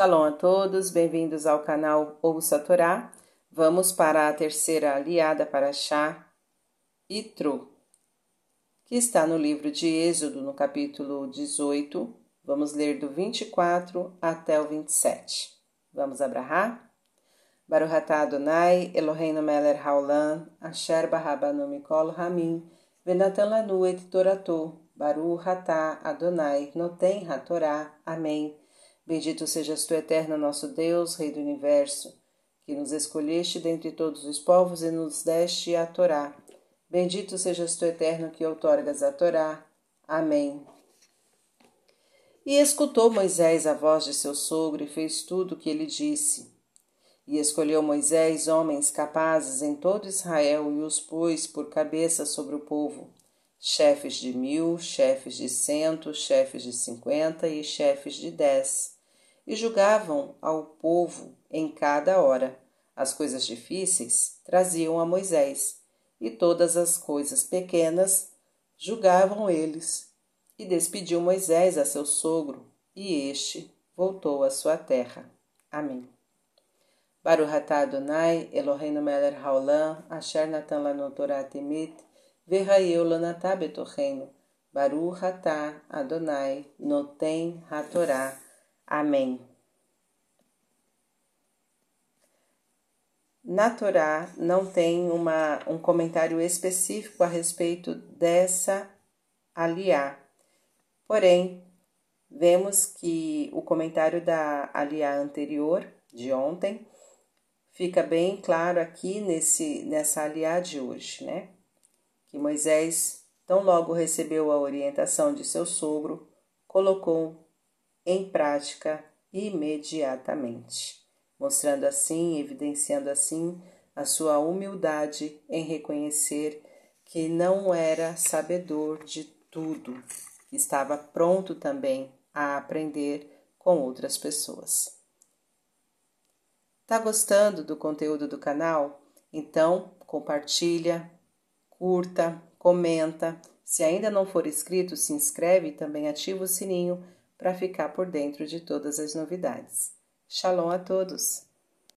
Shalom a todos, bem-vindos ao canal Ouça Torá. Vamos para a terceira aliada para Chá, Itro, que está no livro de Êxodo, no capítulo 18. Vamos ler do 24 até o 27. Vamos abrahar? Baruch atah Adonai, Eloheinu melech haolam, asher barabanu mikol hamim, venatan lanu et torato, Baruch Adonai, noten hatorá. Amém. Bendito sejas tu, eterno nosso Deus, Rei do universo, que nos escolheste dentre todos os povos e nos deste a Torá. Bendito sejas tu, eterno, que outorgas a Torá. Amém. E escutou Moisés a voz de seu sogro e fez tudo o que ele disse. E escolheu Moisés homens capazes em todo Israel e os pôs por cabeça sobre o povo, chefes de mil, chefes de cento, chefes de cinquenta e chefes de dez e julgavam ao povo em cada hora. As coisas difíceis traziam a Moisés, e todas as coisas pequenas julgavam eles. E despediu Moisés a seu sogro, e este voltou à sua terra. Amém. Baruch Adonai, Eloheinu melech haolam, asher natan v'rayeu lanatah betocheinu. Baruch atah Adonai, noten hatorá. Amém. Na Torá não tem uma, um comentário específico a respeito dessa aliá. Porém, vemos que o comentário da aliá anterior, de ontem, fica bem claro aqui nesse, nessa aliá de hoje, né? Que Moisés, tão logo recebeu a orientação de seu sogro, colocou em prática imediatamente, mostrando assim, evidenciando assim a sua humildade em reconhecer que não era sabedor de tudo, estava pronto também a aprender com outras pessoas. Tá gostando do conteúdo do canal? Então, compartilha, curta, comenta. Se ainda não for inscrito, se inscreve e também ativa o sininho para ficar por dentro de todas as novidades. Shalom a todos!